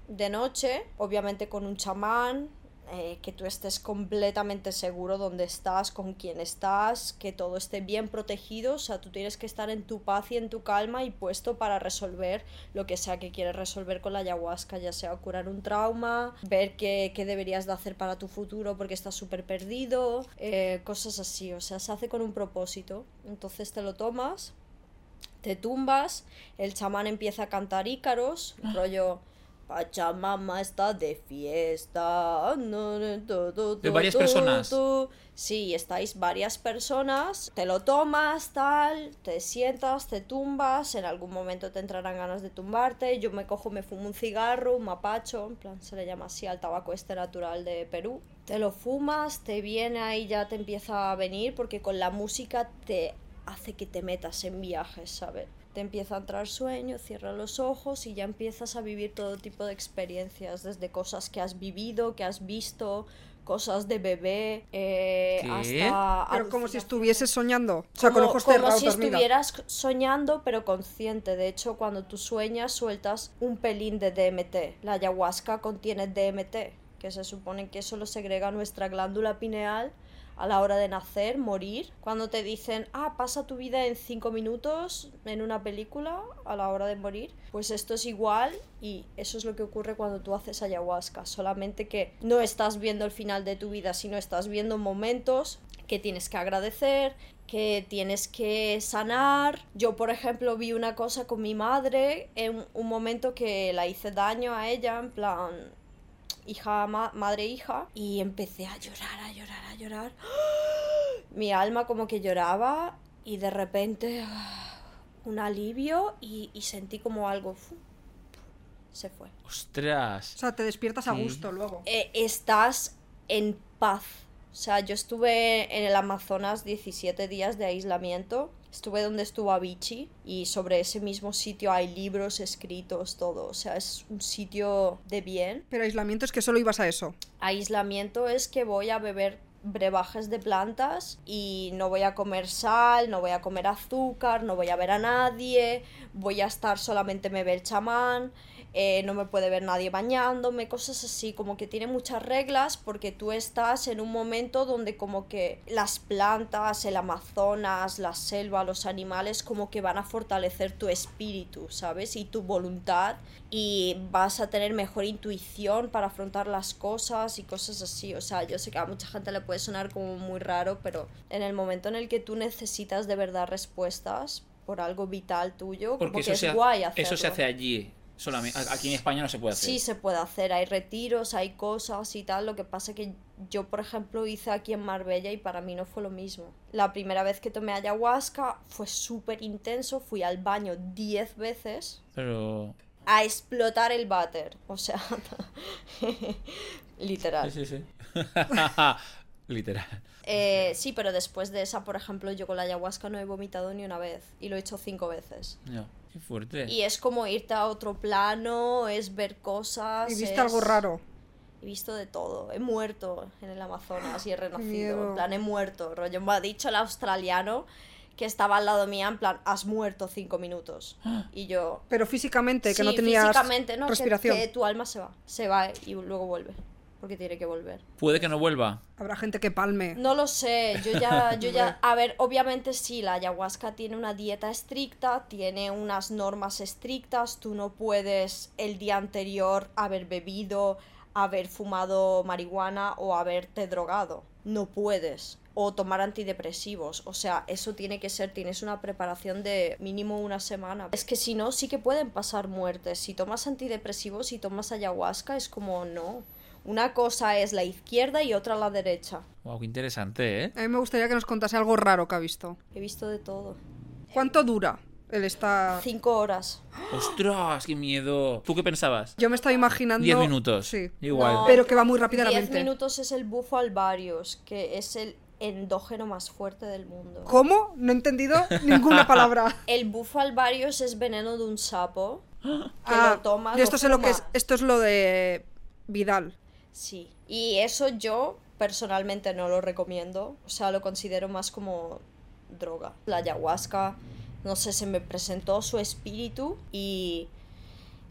S4: De noche, obviamente con un chamán, eh, que tú estés completamente seguro dónde estás, con quién estás, que todo esté bien protegido. O sea, tú tienes que estar en tu paz y en tu calma y puesto para resolver lo que sea que quieres resolver con la ayahuasca, ya sea curar un trauma, ver qué, qué deberías de hacer para tu futuro porque estás súper perdido, eh, cosas así. O sea, se hace con un propósito. Entonces te lo tomas, te tumbas, el chamán empieza a cantar ícaros, rollo. Pachamama está de fiesta.
S3: ¿De varias personas?
S4: Sí, estáis varias personas, te lo tomas, tal, te sientas, te tumbas, en algún momento te entrarán ganas de tumbarte, yo me cojo, me fumo un cigarro, un mapacho, en plan se le llama así al tabaco este natural de Perú. Te lo fumas, te viene ahí, ya te empieza a venir, porque con la música te hace que te metas en viajes, ¿sabes? Te empieza a entrar sueño, cierras los ojos y ya empiezas a vivir todo tipo de experiencias, desde cosas que has vivido, que has visto, cosas de bebé, eh, hasta...
S2: Pero como si estuvieses soñando. O sea, con
S4: Como-
S2: ojos
S4: como
S2: cerrados,
S4: si estuvieras soñando pero consciente. De hecho, cuando tú sueñas sueltas un pelín de DMT. La ayahuasca contiene DMT, que se supone que eso lo segrega nuestra glándula pineal a la hora de nacer, morir. Cuando te dicen, ah, pasa tu vida en cinco minutos en una película a la hora de morir, pues esto es igual y eso es lo que ocurre cuando tú haces ayahuasca. Solamente que no estás viendo el final de tu vida, sino estás viendo momentos que tienes que agradecer, que tienes que sanar. Yo, por ejemplo, vi una cosa con mi madre en un momento que la hice daño a ella, en plan hija, ma- madre, hija, y empecé a llorar, a llorar, a llorar. Mi alma como que lloraba y de repente ah, un alivio y, y sentí como algo se fue.
S3: Ostras.
S2: O sea, te despiertas a
S3: Sí.
S2: gusto luego.
S4: Eh, estás en paz. O sea, yo estuve en el Amazonas 17 días de aislamiento. Estuve donde estuvo Avicii y sobre ese mismo sitio hay libros escritos, todo. O sea, es un sitio de bien.
S2: Pero aislamiento es que solo ibas a eso.
S4: Aislamiento es que voy a beber brebajes de plantas y no voy a comer sal, no voy a comer azúcar, no voy a ver a nadie, voy a estar solamente me ve el chamán, eh, no me puede ver nadie bañándome, cosas así, como que tiene muchas reglas porque tú estás en un momento donde como que las plantas, el Amazonas, la selva, los animales como que van a fortalecer tu espíritu, ¿sabes? Y tu voluntad y vas a tener mejor intuición para afrontar las cosas y cosas así. O sea, yo sé que a mucha gente le puede sonar como muy raro, pero en el momento en el que tú necesitas de verdad respuestas por algo vital tuyo,
S3: Porque
S4: como
S3: eso
S4: que es
S3: se, ha-
S4: guay
S3: eso se hace allí. Solamente, aquí en España no se puede hacer.
S4: Sí se puede hacer, hay retiros, hay cosas y tal. Lo que pasa que yo, por ejemplo, hice aquí en Marbella y para mí no fue lo mismo. La primera vez que tomé ayahuasca fue súper intenso, fui al baño 10 veces
S3: Pero.
S4: a explotar el váter. O sea, literal.
S3: Sí, sí, sí. Literal.
S4: Eh, sí, pero después de esa, por ejemplo, yo con la ayahuasca no he vomitado ni una vez y lo he hecho cinco veces.
S3: Ya, qué fuerte.
S4: Y es como irte a otro plano, es ver cosas.
S2: ¿Y viste
S4: es-
S2: algo raro?
S4: He visto de todo. He muerto en el Amazonas y he renacido. En plan, he muerto. Rollo, me ha dicho el australiano que estaba al lado mía, en plan, has muerto cinco minutos. Y yo.
S2: Pero físicamente, que
S4: sí,
S2: no tenías
S4: físicamente, no, que-
S2: respiración.
S4: Que, tu alma se va. Se va y luego vuelve. Porque tiene que volver.
S3: Puede que no vuelva.
S2: Habrá gente que palme.
S4: No lo sé, yo ya, yo ya, a ver, obviamente sí, la ayahuasca tiene una dieta estricta, tiene unas normas estrictas, tú no puedes el día anterior haber bebido, haber fumado marihuana o haberte drogado, no puedes. O tomar antidepresivos, o sea, eso tiene que ser, tienes una preparación de mínimo una semana. Es que si no, sí que pueden pasar muertes. Si tomas antidepresivos y tomas ayahuasca, es como no. Una cosa es la izquierda y otra la derecha.
S3: Wow, qué interesante, ¿eh?
S2: A mí me gustaría que nos contase algo raro que ha visto.
S4: He visto de todo.
S2: ¿Cuánto dura el esta...?
S4: Cinco horas.
S3: ¡Ostras, qué miedo! ¿Tú qué pensabas?
S2: Yo me estaba imaginando...
S3: Diez minutos.
S2: Sí.
S3: Igual.
S4: No.
S2: Pero que va muy
S4: Diez
S2: rápidamente.
S4: minutos es el bufo alvarius, que es el endógeno más fuerte del mundo.
S2: ¿Cómo? No he entendido ninguna palabra.
S4: El bufo alvarius es veneno de un sapo. Que
S2: Ah,
S4: lo toma,
S2: y esto
S4: lo
S2: sé lo que es. Esto es lo de Vidal.
S4: Sí. Y eso yo personalmente no lo recomiendo. O sea, lo considero más como droga. La ayahuasca, no sé, se me presentó su espíritu y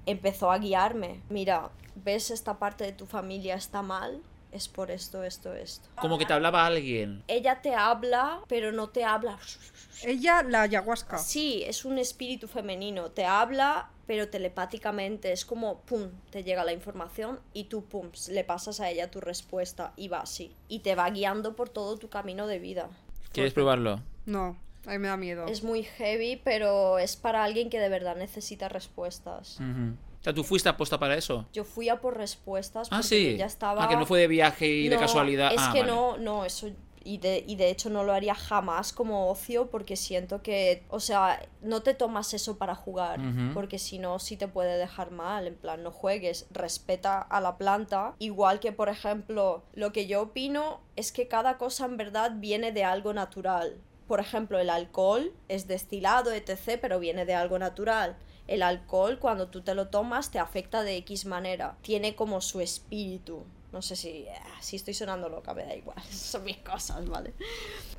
S4: empezó a guiarme. Mira, ¿ves esta parte de tu familia está mal? Es por esto, esto, esto.
S3: Como que te hablaba alguien.
S4: Ella te habla, pero no te habla.
S2: Ella, la ayahuasca.
S4: Sí, es un espíritu femenino. Te habla, pero telepáticamente. Es como, pum, te llega la información y tú, pum, le pasas a ella tu respuesta y va así. Y te va guiando por todo tu camino de vida.
S3: ¿Quieres probarlo?
S2: No, a mí me da miedo.
S4: Es muy heavy, pero es para alguien que de verdad necesita respuestas.
S3: O sea, ¿tú fuiste aposta para eso?
S4: Yo fui a por respuestas
S3: Ah,
S4: porque
S3: sí.
S4: ya estaba...
S3: Ah, que no fue de viaje y de casualidad.
S4: Es
S3: Ah,
S4: que
S3: vale.
S4: no, no, eso. Y de, y de hecho no lo haría jamás como ocio porque siento que, o sea, no te tomas eso para jugar,
S3: Ujú.
S4: porque si no, sí te puede dejar mal, en plan, no juegues, respeta a la planta, igual que, por ejemplo, lo que yo opino es que cada cosa en verdad viene de algo natural. Por ejemplo, el alcohol es destilado, etc., pero viene de algo natural. El alcohol, cuando tú te lo tomas, te afecta de X manera. Tiene como su espíritu. No sé si, ah, si estoy sonando loca, me da igual. Son mis cosas, ¿vale?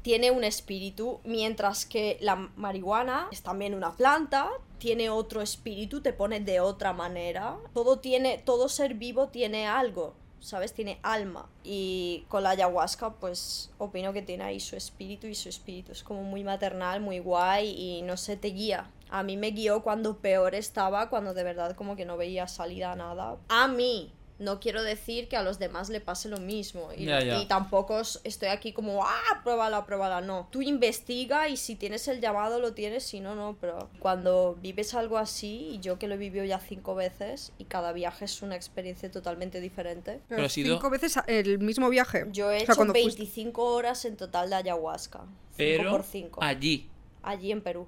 S4: Tiene un espíritu, mientras que la marihuana es también una planta, tiene otro espíritu, te pone de otra manera. Todo tiene, todo ser vivo tiene algo. ¿Sabes? Tiene alma. Y con la ayahuasca, pues opino que tiene ahí su espíritu y su espíritu es como muy maternal, muy guay y no sé, te guía. A mí me guió cuando peor estaba, cuando de verdad como que no veía salida a nada. A mí. No quiero decir que a los demás le pase lo mismo. Y,
S3: Ya, ya.
S4: y tampoco os- estoy aquí como, ah, pruébala, pruébala. No. Tú investiga y si tienes el llamado lo tienes, si no, no. Pero cuando vives algo así, y yo que lo he vivido ya cinco veces, y cada viaje es una experiencia totalmente diferente.
S3: Pero ha sido-
S2: Cinco veces el mismo viaje.
S4: Yo he
S2: O sea,
S4: hecho
S2: cuando fuiste-
S4: 25 horas en total de ayahuasca. 5
S3: Pero
S4: por 5.
S3: allí,
S4: Allí en Perú.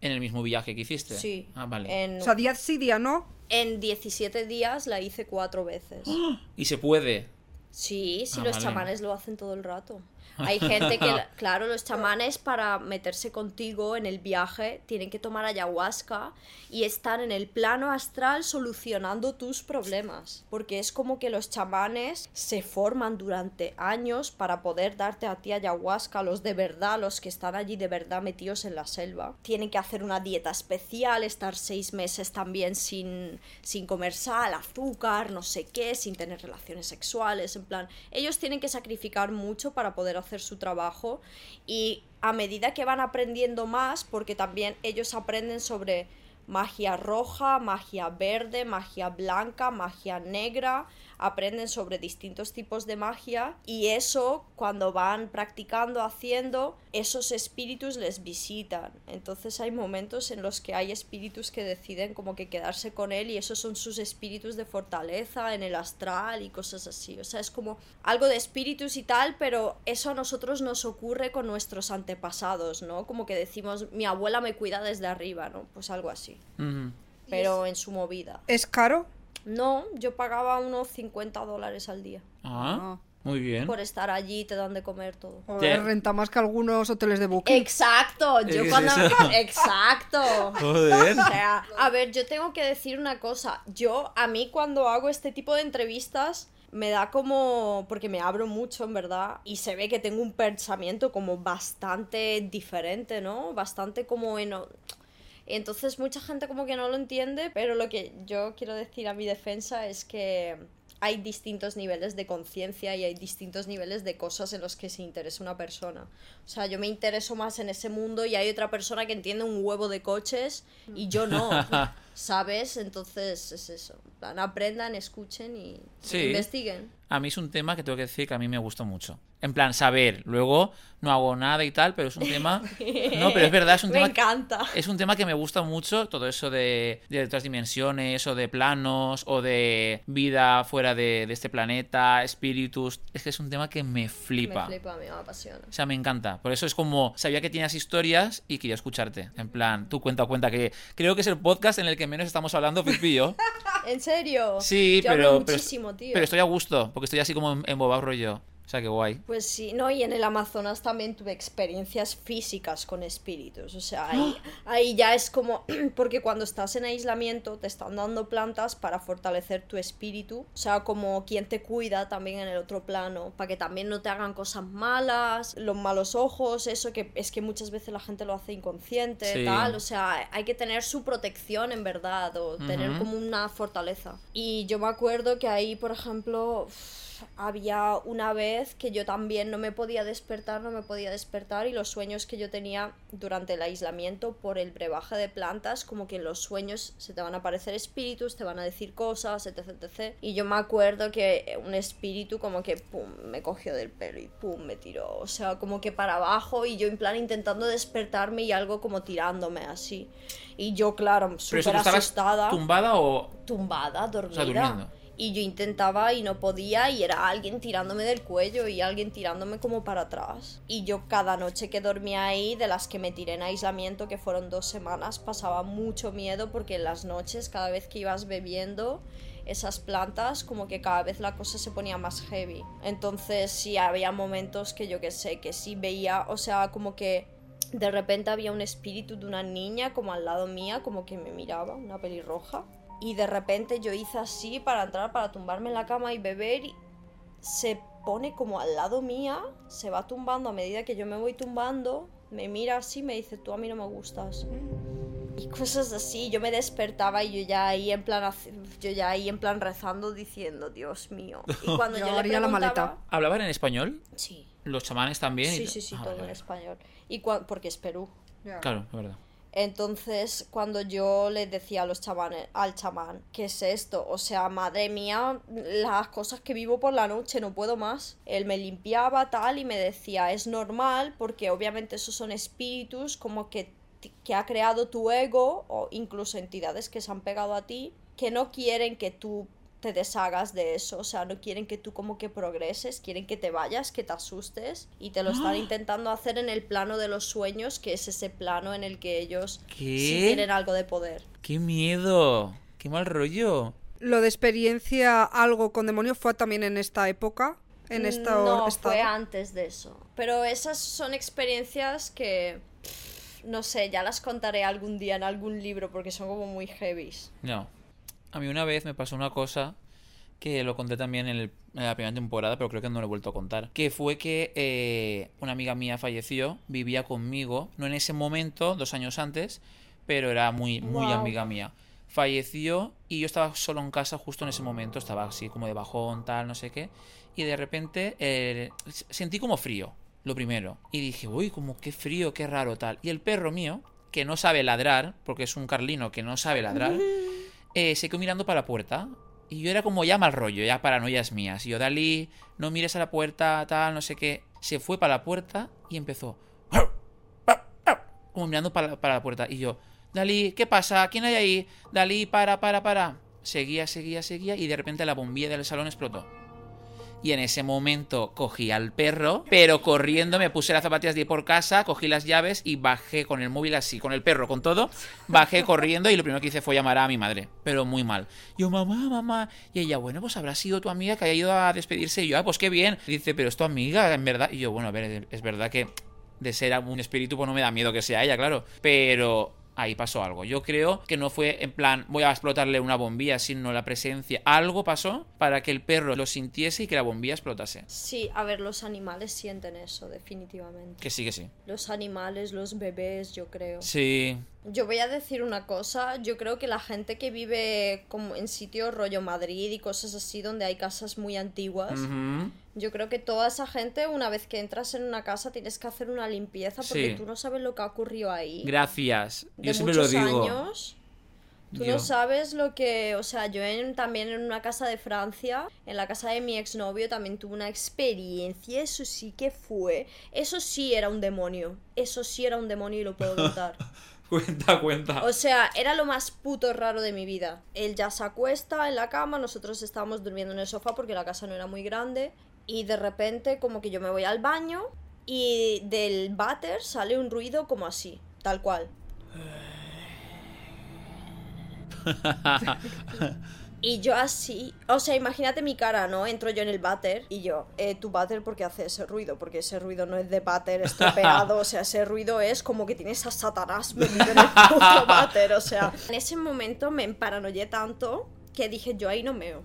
S3: En el mismo viaje que hiciste.
S4: Sí.
S3: Ah, vale.
S4: En,
S2: O sea, día sí, día no.
S4: en 17 días la hice cuatro veces.
S3: Y se puede.
S4: Sí, sí,
S3: Ah,
S4: los
S3: vale.
S4: chamanes lo hacen todo el rato. Hay gente que, claro, los chamanes para meterse contigo en el viaje tienen que tomar ayahuasca y estar en el plano astral solucionando tus problemas. Porque es como que los chamanes se forman durante años para poder darte a ti ayahuasca, los de verdad, los que están allí de verdad metidos en la selva. Tienen que hacer una dieta especial, estar seis meses también sin, sin comer sal, azúcar, no sé qué, sin tener relaciones sexuales, en plan, ellos tienen que sacrificar mucho para poder hacer su trabajo y a medida que van aprendiendo más, porque también ellos aprenden sobre magia roja, magia verde, magia blanca, magia negra, aprenden sobre distintos tipos de magia y eso cuando van practicando, haciendo, esos espíritus les visitan. Entonces hay momentos en los que hay espíritus que deciden como que quedarse con él y esos son sus espíritus de fortaleza en el astral y cosas así. O sea, es como algo de espíritus y tal, pero eso a nosotros nos ocurre con nuestros antepasados, ¿no? Como que decimos, mi abuela me cuida desde arriba, ¿no? Pues algo así. Pero en su movida.
S2: ¿Es caro?
S4: No, yo pagaba unos 50 dólares al día.
S3: Ah, muy bien.
S4: Por estar allí te dan de comer todo.
S2: Joder, renta más que algunos hoteles de booking.
S4: Exacto, yo
S3: ¿Qué es
S4: cuando...
S3: eso?
S4: Exacto.
S3: Joder.
S4: O sea, a ver, yo tengo que decir una cosa. Yo, a mí cuando hago este tipo de entrevistas, me da como... porque me abro mucho, en verdad, y se ve que tengo un pensamiento como bastante diferente, ¿no? Bastante como en... Entonces mucha gente como que no lo entiende, pero lo que yo quiero decir a mi defensa es que hay distintos niveles de conciencia y hay distintos niveles de cosas en los que se interesa una persona. O sea, yo me intereso más en ese mundo y hay otra persona que entiende un huevo de coches y yo no, ¿sabes? Entonces es eso. Aprendan, escuchen y
S3: Sí.
S4: investiguen.
S3: A mí es un tema que tengo que decir que a mí me gusta mucho. En plan, saber. Luego no hago nada y tal, pero es un tema. No, pero es verdad, es un
S4: Me
S3: tema.
S4: encanta.
S3: Es un tema que me gusta mucho, todo eso de, de otras dimensiones, o de planos, o de vida fuera de, de este planeta, espíritus. Es que es un tema que me flipa.
S4: Me flipa, a mí me apasiona.
S3: O sea, me encanta. Por eso es como, sabía que tenías historias y quería escucharte. En plan, tú cuenta, cuenta, que creo que es el podcast en el que menos estamos hablando, yo.
S4: ¿En serio?
S3: Sí,
S4: Yo hablo
S3: pero, pero,
S4: muchísimo, tío.
S3: pero estoy a gusto, porque estoy así como en- embobado rollo. O sea, que guay.
S4: Pues sí, no, y en el Amazonas también tuve experiencias físicas con espíritus. O sea, ahí, ahí ya es como. Porque cuando estás en aislamiento te están dando plantas para fortalecer tu espíritu. O sea, como quien te cuida también en el otro plano. Para que también no te hagan cosas malas, los malos ojos, eso que es que muchas veces la gente lo hace inconsciente,
S3: Sí.
S4: tal. O sea, hay que tener su protección en verdad. O tener
S3: Ujú.
S4: como una fortaleza. Y yo me acuerdo que ahí, por ejemplo había una vez que yo también no me podía despertar, no me podía despertar y los sueños que yo tenía durante el aislamiento por el brebaje de plantas, como que en los sueños se te van a aparecer espíritus, te van a decir cosas, etc, etc. Y yo me acuerdo que un espíritu como que pum, me cogió del pelo y pum, me tiró, o sea, como que para abajo y yo en plan intentando despertarme y algo como tirándome así. Y yo, claro, súper
S3: ¿tú estabas
S4: asustada
S3: tumbada o...?
S4: tumbada, dormida.
S3: durmiendo.
S4: Y yo intentaba y no podía y era alguien tirándome del cuello y alguien tirándome como para atrás. Y yo cada noche que dormía ahí, de las que me tiré en aislamiento, que fueron dos semanas, pasaba mucho miedo porque en las noches, cada vez que ibas bebiendo esas plantas, como que cada vez la cosa se ponía más heavy. Entonces sí había momentos que yo que sé, que sí veía, o sea, como que de repente había un espíritu de una niña como al lado mía, como que me miraba, una pelirroja. Y de repente yo hice así para entrar, para tumbarme en la cama y beber. Y se pone como al lado mía, se va tumbando a medida que yo me voy tumbando. Me mira así, me dice, tú a mí no me gustas. Y cosas así, yo me despertaba y yo ya ahí en plan, yo ya ahí en plan rezando diciendo, Dios mío. Y cuando
S2: Yo
S4: yo, le
S2: la maleta.
S3: ¿Hablaban en español?
S4: sí,
S3: ¿Los chamanes también?
S4: sí, sí, sí,
S3: Ah,
S4: todo
S3: vale,
S4: en español. Y cua- porque es Perú.
S3: Claro, es verdad.
S4: Entonces, cuando yo le decía a los chamanes, al chamán, ¿qué es esto? O sea, madre mía, las cosas que vivo por la noche, no puedo más. Él me limpiaba tal y me decía, es normal porque obviamente esos son espíritus como que, que ha creado tu ego o incluso entidades que se han pegado a ti que no quieren que tú te deshagas de eso, o sea, no quieren que tú como que progreses, quieren que te vayas, que te asustes y te lo están intentando hacer en el plano de los sueños, que es ese plano en el que ellos
S3: ¿Qué?
S4: sí tienen algo de poder.
S3: ¡Qué miedo! ¡Qué mal rollo!
S2: Lo de experiencia algo con demonio fue también en esta época. En esta
S4: no,
S2: estado.
S4: fue antes de eso. Pero esas son experiencias que no sé, ya las contaré algún día en algún libro porque son como muy heavies.
S3: No. A mí una vez me pasó una cosa que lo conté también en, el- en la primera temporada, pero creo que no lo he vuelto a contar. Que fue que eh, una amiga mía falleció, vivía conmigo, no en ese momento, dos años antes, pero era muy, muy amiga mía. Falleció y yo estaba solo en casa justo en ese momento, estaba así como de bajón, tal, no sé qué. Y de repente eh, sentí como frío, lo primero. Y dije, uy, como qué frío, qué raro, tal. Y el perro mío, que no sabe ladrar, porque es un carlino que no sabe ladrar, eh, se quedó mirando para la puerta. Y yo era como ya mal rollo, ya paranoias mías. Y yo, Dalí, no mires a la puerta, tal, no sé qué. Se fue para la puerta y empezó. Como mirando para, para la puerta. Y yo, Dalí, ¿qué pasa? ¿Quién hay ahí? Dalí, para, para, para. Seguía, seguía, seguía. Y de repente la bombilla del salón explotó. Y en ese momento cogí al perro, pero corriendo me puse las zapatillas de ir por casa, cogí las llaves y bajé con el móvil así, con el perro, con todo. Bajé corriendo y lo primero que hice fue llamar a mi madre, pero muy mal. Yo, mamá, mamá. Y ella, bueno, pues habrá sido tu amiga que haya ido a despedirse. Y yo, ah, pues qué bien. dice, pero es tu amiga, en verdad. Y yo, bueno, a ver, es verdad que de ser un espíritu, pues no me da miedo que sea ella, claro. Pero ahí pasó algo. Yo creo que no fue en plan voy a explotarle una bombilla, sino la presencia. Algo pasó para que el perro lo sintiese y que la bombilla explotase.
S4: Sí, a ver, los animales sienten eso, definitivamente.
S3: Que sí, que sí.
S4: Los animales, los bebés, yo creo.
S3: Sí.
S4: Yo voy a decir una cosa, yo creo que la gente que vive como en sitios rollo Madrid y cosas así donde hay casas muy antiguas, yo creo que toda esa gente una vez que entras en una casa tienes que hacer una limpieza porque
S3: Sí.
S4: tú no sabes lo que ha ocurrido ahí.
S3: Gracias.
S4: de
S3: Yo siempre lo
S4: muchos
S3: digo.
S4: años. Tú
S3: Yo-
S4: no sabes lo que, o sea, yo en- también en una casa de Francia, en la casa de mi exnovio, también tuve una experiencia, eso sí que fue, eso sí era un demonio, eso sí era un demonio y lo puedo contar.
S3: Cuenta, cuenta.
S4: O sea, era lo más puto raro de mi vida. Él ya se acuesta en la cama, nosotros estábamos durmiendo en el sofá porque la casa no era muy grande. Y de repente, como que yo me voy al baño y del váter sale un ruido como así, tal cual. Y yo así, o sea, imagínate mi cara, ¿no? Entro yo en el váter y yo, eh, tu váter, ¿por qué hace ese ruido? Porque ese ruido no es de váter estropeado, o sea, ese ruido es como que tienes a Satanás metido en el puto váter, o sea. En ese momento me emparanoyé tanto que dije, yo ahí no meo.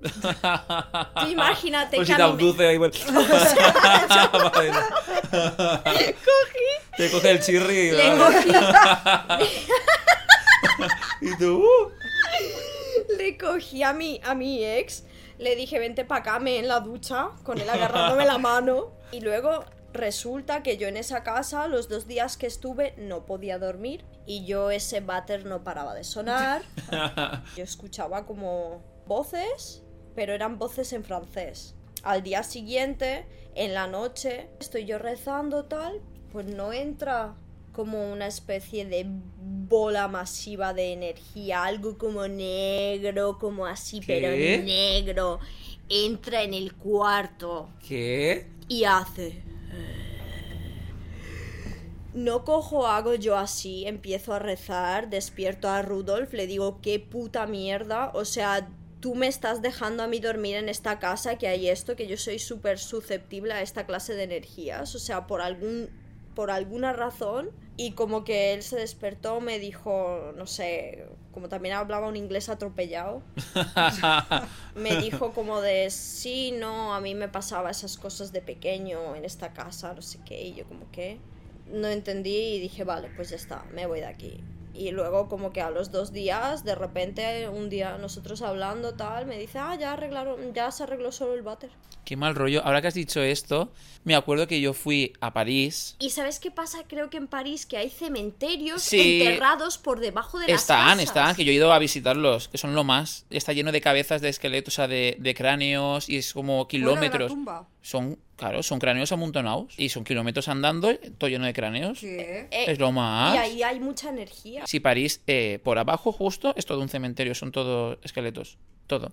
S4: Tú imagínate
S3: Pues
S4: que
S3: si te
S4: a mí me-
S3: abduce ahí. pues- Te coge el chirri y...
S4: le cogí,
S3: y tú... uh.
S4: Le cogí a mi, a mi ex, le dije, vente pa' acá, me en la ducha, con él agarrándome la mano. Y luego resulta que yo en esa casa, los dos días que estuve, no podía dormir. Y yo ese váter no paraba de sonar. Yo escuchaba como voces, pero eran voces en francés. Al día siguiente, en la noche, estoy yo rezando tal, pues no entra como una especie de bola masiva de energía, algo como negro, como así,
S3: ¿Qué?
S4: pero negro. Entra en el cuarto
S3: ¿Qué?
S4: y hace. No cojo, hago yo así, empiezo a rezar, despierto a Rudolf, le digo, qué puta mierda, o sea, tú me estás dejando a mí dormir en esta casa, que hay esto, que yo soy súper susceptible a esta clase de energías, o sea, por algún por alguna razón y como que él se despertó me dijo no sé como también hablaba un inglés atropellado me dijo como de sí, no, a mí me pasaba esas cosas de pequeño en esta casa, no sé qué, y yo como que no entendí y dije, vale, pues ya está, me voy de aquí. Y luego como que a los dos días, de repente, un día nosotros hablando tal, me dice, ah, ya arreglaron, ya se arregló solo el váter.
S3: Qué mal rollo. Ahora que has dicho esto, me acuerdo que yo fui a París.
S4: ¿Y sabes qué pasa? Creo que en París que hay cementerios
S3: Sí.
S4: enterrados por debajo de las
S3: Están,
S4: casas.
S3: están, que yo he ido a visitarlos, que son lo más. Está lleno de cabezas de esqueletos, o sea, de, de cráneos, y es como
S2: Fuera de la
S3: kilómetros.
S2: tumba.
S3: Son, claro, son cráneos amontonados, y son kilómetros andando, todo lleno de cráneos.
S2: ¿Qué?
S4: Eh,
S3: Es lo más.
S4: Y ahí hay mucha energía.
S3: Sí, París, eh, por abajo justo, es todo un cementerio, son todos esqueletos. Todo.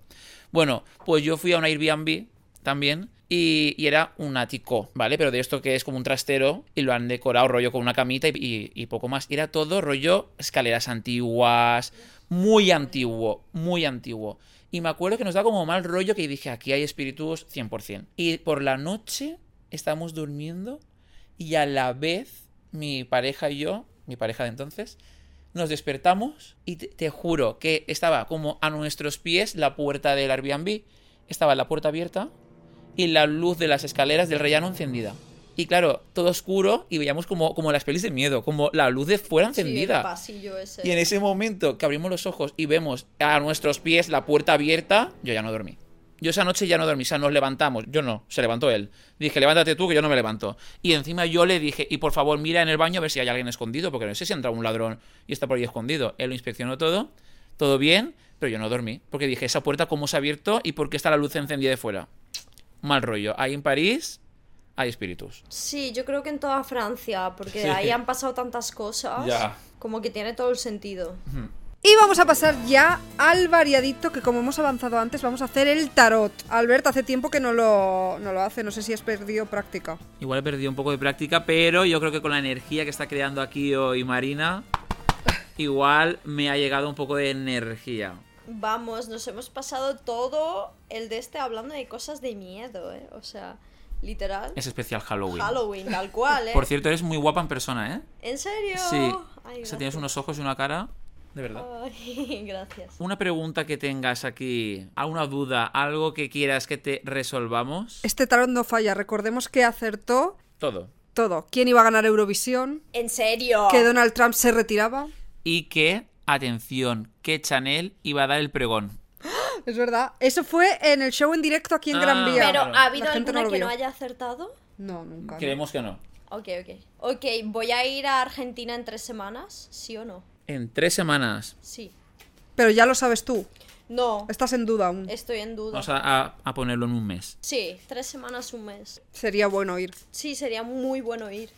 S3: Bueno, pues yo fui a un Airbnb también y, y era un ático, ¿vale? Pero de esto que es como un trastero y lo han decorado rollo con una camita y, y- y poco más. Era todo rollo escaleras antiguas, muy antiguo, muy antiguo. Y me acuerdo que nos da como mal rollo que dije, aquí hay espíritus 100%. Y por la noche estábamos durmiendo y a la vez mi pareja y yo, mi pareja de entonces, nos despertamos y te, te juro que estaba como a nuestros pies la puerta del Airbnb, estaba la puerta abierta y la luz de las escaleras del rellano encendida. Y claro, todo oscuro y veíamos como, como las pelis de miedo, como la luz de fuera
S4: Sí, el
S3: encendida.
S4: ese.
S3: y en ese momento que abrimos los ojos y vemos a nuestros pies la puerta abierta, yo ya no dormí. Yo esa noche ya no dormí, o sea, nos levantamos. Yo no, se levantó él. Dije, levántate tú, que yo no me levanto. Y encima yo le dije, y por favor, mira en el baño a ver si hay alguien escondido, porque no sé si ha entrado un ladrón y está por ahí escondido. Él lo inspeccionó todo, todo bien, pero yo no dormí. Porque dije, esa puerta, ¿cómo se ha abierto y por qué está la luz encendida de fuera? Mal rollo. Ahí en París hay espíritus.
S4: Sí, yo creo que en toda Francia, porque
S3: Sí.
S4: ahí han pasado tantas cosas.
S3: Ya.
S4: Como que tiene todo el sentido.
S2: Y vamos a pasar ya al variadito que como hemos avanzado antes vamos a hacer el tarot. Albert hace tiempo que no lo, no lo hace, no sé si has perdido práctica.
S3: Igual he perdido un poco de práctica, pero yo creo que con la energía que está creando aquí hoy Marina, igual me ha llegado un poco de energía.
S4: Vamos, nos hemos pasado todo el de este hablando de cosas de miedo, ¿eh? O sea, literal.
S3: Es especial Halloween.
S4: Halloween, tal cual, ¿eh?
S3: Por cierto, eres muy guapa en persona, ¿eh?
S4: ¿En serio?
S3: Sí.
S4: Ay,
S3: o sea, tienes unos ojos y una cara. De verdad.
S4: Ay, gracias.
S3: Una pregunta que tengas aquí, alguna duda, algo que quieras que te resolvamos.
S2: Este tarot no falla, recordemos que acertó
S3: Todo.
S2: todo. ¿Quién iba a ganar Eurovisión?
S4: ¿En serio?
S2: Que Donald Trump se retiraba.
S3: Y que, atención, que Chanel iba a dar el pregón.
S2: Es verdad. Eso fue en el show en directo aquí en
S3: Ah.
S2: Gran Vía.
S4: Pero. ¿ha habido alguna
S2: no
S4: que no haya acertado?
S2: No, nunca. no.
S3: Creemos que no.
S4: Ok, ok. Ok, ¿voy a ir a Argentina en tres semanas? ¿Sí o no?
S3: En tres semanas.
S4: Sí.
S2: Pero ya lo sabes tú.
S4: No,
S2: Estás en duda aún.
S4: estoy en duda.
S3: Vamos a, a- a ponerlo en un mes.
S4: Sí, tres semanas, un mes.
S2: Sería bueno ir.
S4: Sí, sería muy bueno ir.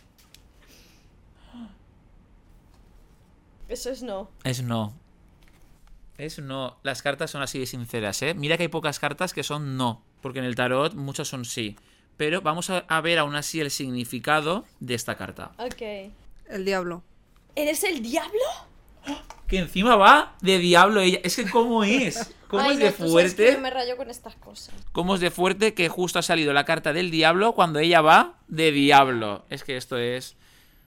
S4: Eso es no.
S3: Es no. Es no. Las cartas son así de sinceras, ¿eh? Mira que hay pocas cartas que son no. Porque en el tarot muchas son sí. Pero vamos a, a ver aún así el significado de esta carta.
S4: Ok.
S2: El diablo.
S4: ¿Eres el diablo?
S3: Que encima va de diablo ella. Es que cómo es. ¿Cómo
S4: Ay,
S3: es
S4: no,
S3: de
S4: tú sabes que
S3: fuerte?
S4: yo me rayo con estas cosas.
S3: ¿Cómo es de fuerte que justo ha salido la carta del diablo cuando ella va de diablo? Es que esto es...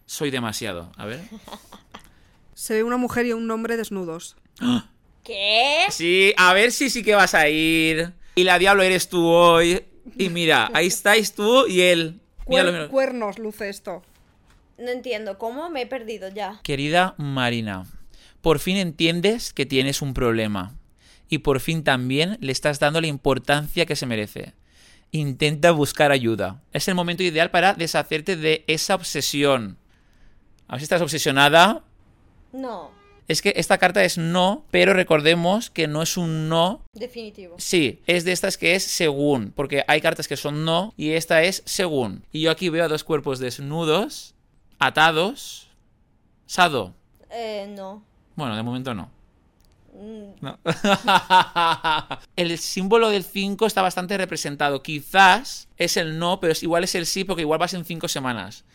S3: Soy demasiado. A ver.
S2: Se ve una mujer y un hombre desnudos.
S4: ¿Qué?
S3: Sí, a ver si sí que vas a ir. Y la diablo eres tú hoy. Y mira, ahí estáis tú y él. Míralo,
S2: Cuer-
S3: míralo.
S2: Cuernos luce esto.
S4: No entiendo, ¿cómo me he perdido ya?
S3: Querida Marina, por fin entiendes que tienes un problema. Y por fin también le estás dando la importancia que se merece. Intenta buscar ayuda. Es el momento ideal para deshacerte de esa obsesión. A ver si estás obsesionada.
S4: No,
S3: Es que esta carta es no, pero recordemos que no es un no
S4: definitivo.
S3: Sí, es de estas que es según, porque hay cartas que son no y esta es según. Y yo aquí veo a dos cuerpos desnudos, atados. Sado.
S4: Eh, no.
S3: Bueno, de momento no.
S4: Mm,
S3: No. el símbolo del 5 está bastante representado. Quizás es el no, pero es- igual es el sí porque igual vas en 5 semanas.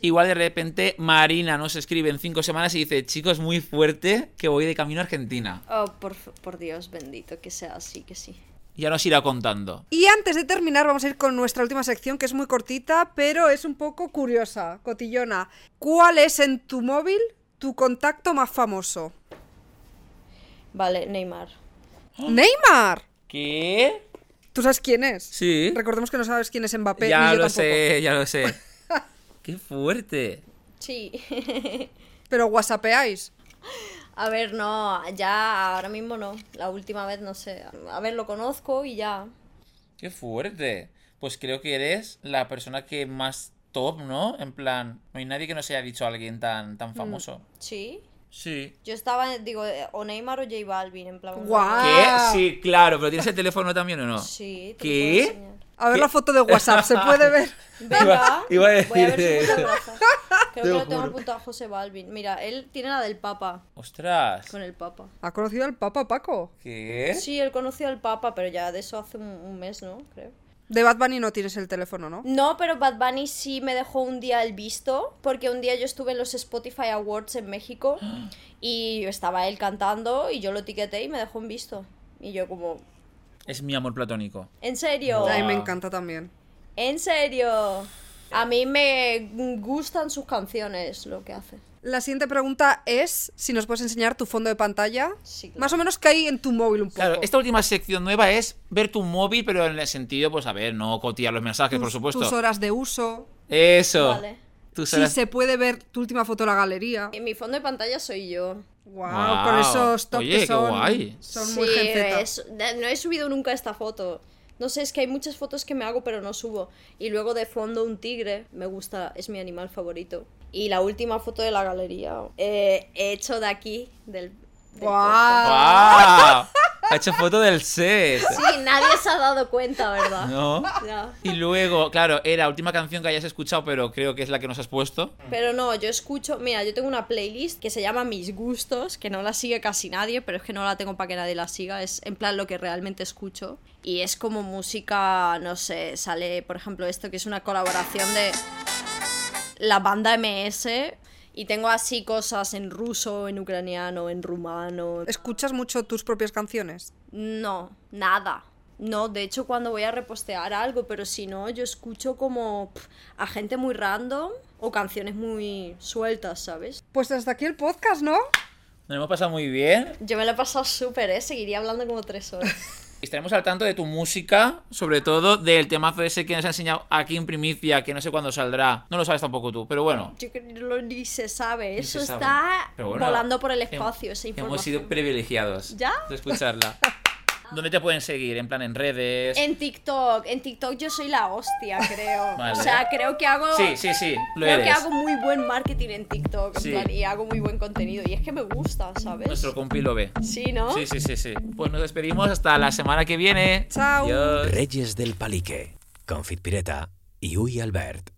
S3: Igual de repente Marina nos escribe en 5 semanas y dice, chicos, muy fuerte que voy de camino a Argentina.
S4: Oh, por, por Dios bendito, que sea así, que sí.
S3: Ya nos irá contando.
S2: Y antes de terminar, vamos a ir con nuestra última sección, que es muy cortita, pero es un poco curiosa, cotillona. ¿Cuál es en tu móvil tu contacto más famoso?
S4: Vale, Neymar.
S2: ¡Neymar!
S3: ¿Qué?
S2: ¿Tú sabes quién es?
S3: Sí.
S2: Recordemos que no sabes quién es Mbappé, ni
S3: Ya
S2: yo
S3: lo
S2: tampoco.
S3: sé, ya lo sé. Qué fuerte.
S4: Sí.
S2: Pero whatsappeáis.
S4: A ver, no, ya ahora mismo no. La última vez no sé. A ver, lo conozco y ya.
S3: Qué fuerte. Pues creo que eres la persona que más top, ¿no? En plan, no hay nadie que no se haya dicho a alguien tan, tan famoso.
S4: Sí.
S3: Sí.
S4: Yo estaba, digo, eh, o Neymar o J Balvin, en plan.
S2: Guau.
S3: ¿Qué? Sí, claro, pero ¿tienes el teléfono también o no?
S4: Sí, te
S3: ¿Qué?
S4: lo puedo enseñar.
S2: A ver
S3: ¿Qué?
S2: la foto de WhatsApp, ¿se puede ver?
S4: Venga,
S3: Iba- iba a
S4: voy a ver
S3: decir
S4: su. Creo
S3: Te
S4: que
S3: lo
S4: tengo apuntado a José Balvin. Mira, él tiene la del Papa.
S3: Ostras.
S4: Con el Papa.
S2: ¿Ha conocido al Papa Paco?
S3: ¿Qué?
S4: Sí, él conoció al Papa, pero ya de eso hace un, un mes, ¿no? Creo.
S2: De Bad Bunny no tienes el teléfono, ¿no?
S4: No, pero Bad Bunny sí me dejó un día el visto, porque un día yo estuve en los Spotify Awards en México y estaba él cantando y yo lo etiqueté y me dejó un visto. Y yo como,
S3: Es mi amor platónico.
S4: ¿en serio?
S2: A mí me encanta también.
S4: ¿En serio? A mí me gustan sus canciones, lo que hace.
S2: La siguiente pregunta es si nos puedes enseñar tu fondo de pantalla.
S4: Sí, claro.
S2: Más o menos que hay en tu móvil un poco.
S3: Claro, esta última sección nueva es ver tu móvil, pero en el sentido, pues a ver, no cotillar los mensajes,
S2: Tus-
S3: por supuesto.
S2: Tus horas de uso.
S3: Eso.
S4: Vale.
S3: Tus
S2: Si
S3: horas-
S2: se puede ver tu última foto en la galería.
S4: Y mi fondo de pantalla soy yo.
S2: Wow,
S3: Guau.
S2: con esos tops
S3: Oye,
S2: que
S3: qué
S2: son,
S3: guay.
S2: son muy
S4: Sí, es- no he subido nunca esta foto. No sé, es que hay muchas fotos que me hago pero no subo. Y luego de fondo un tigre, me gusta, es mi animal favorito. Y la última foto de la galería, eh, he hecho de aquí, del, del
S2: ¡Guau!
S3: ¡Guau! Ha hecho foto del set.
S4: Sí, nadie se ha dado cuenta, ¿verdad?
S3: ¿No?
S4: Ya.
S3: Y luego, claro, era última canción que hayas escuchado, pero creo que es la que nos has puesto.
S4: Pero no, yo escucho, mira, yo tengo una playlist que se llama Mis Gustos, que no la sigue casi nadie, pero es que no la tengo para que nadie la siga, es en plan lo que realmente escucho. Y es como música, no sé, sale, por ejemplo, esto que es una colaboración de la banda MS. Y tengo así cosas en ruso, en ucraniano, en rumano.
S2: ¿Escuchas mucho tus propias canciones?
S4: No, nada. No, de hecho cuando voy a repostear algo, pero si no, yo escucho como pff, a gente muy random o canciones muy sueltas, ¿sabes?
S2: Pues hasta aquí el podcast, ¿no?
S3: Nos hemos pasado muy bien.
S4: Yo me lo he pasado súper, ¿eh? Seguiría hablando como tres horas.
S3: Estaremos al tanto de tu música, sobre todo del temazo ese que nos ha enseñado aquí en primicia, que no sé cuándo saldrá. No lo sabes tampoco tú, pero bueno.
S4: Yo no- ni se sabe,
S3: Ni
S4: eso
S3: se sabe.
S4: está
S3: Pero bueno,
S4: volando por el espacio, esa
S3: Hemos
S4: información.
S3: sido privilegiados
S4: ¿Ya?
S3: de escucharla. ¿Dónde te pueden seguir? En plan, en redes.
S4: En TikTok, en TikTok yo soy la hostia, creo.
S3: Vale.
S4: O sea, creo que hago...
S3: Sí, sí, sí, lo
S4: Creo que hago muy buen marketing en TikTok, en plan, y hago muy buen contenido. Y es que me gusta, ¿sabes?
S3: Nuestro compi lo ve.
S4: Sí, ¿no?
S3: Sí, sí, sí, sí. Pues nos despedimos hasta la semana que viene.
S2: Chao.
S3: Adiós.
S1: Reyes del Palique, con Fit Pireta y Uy Albert.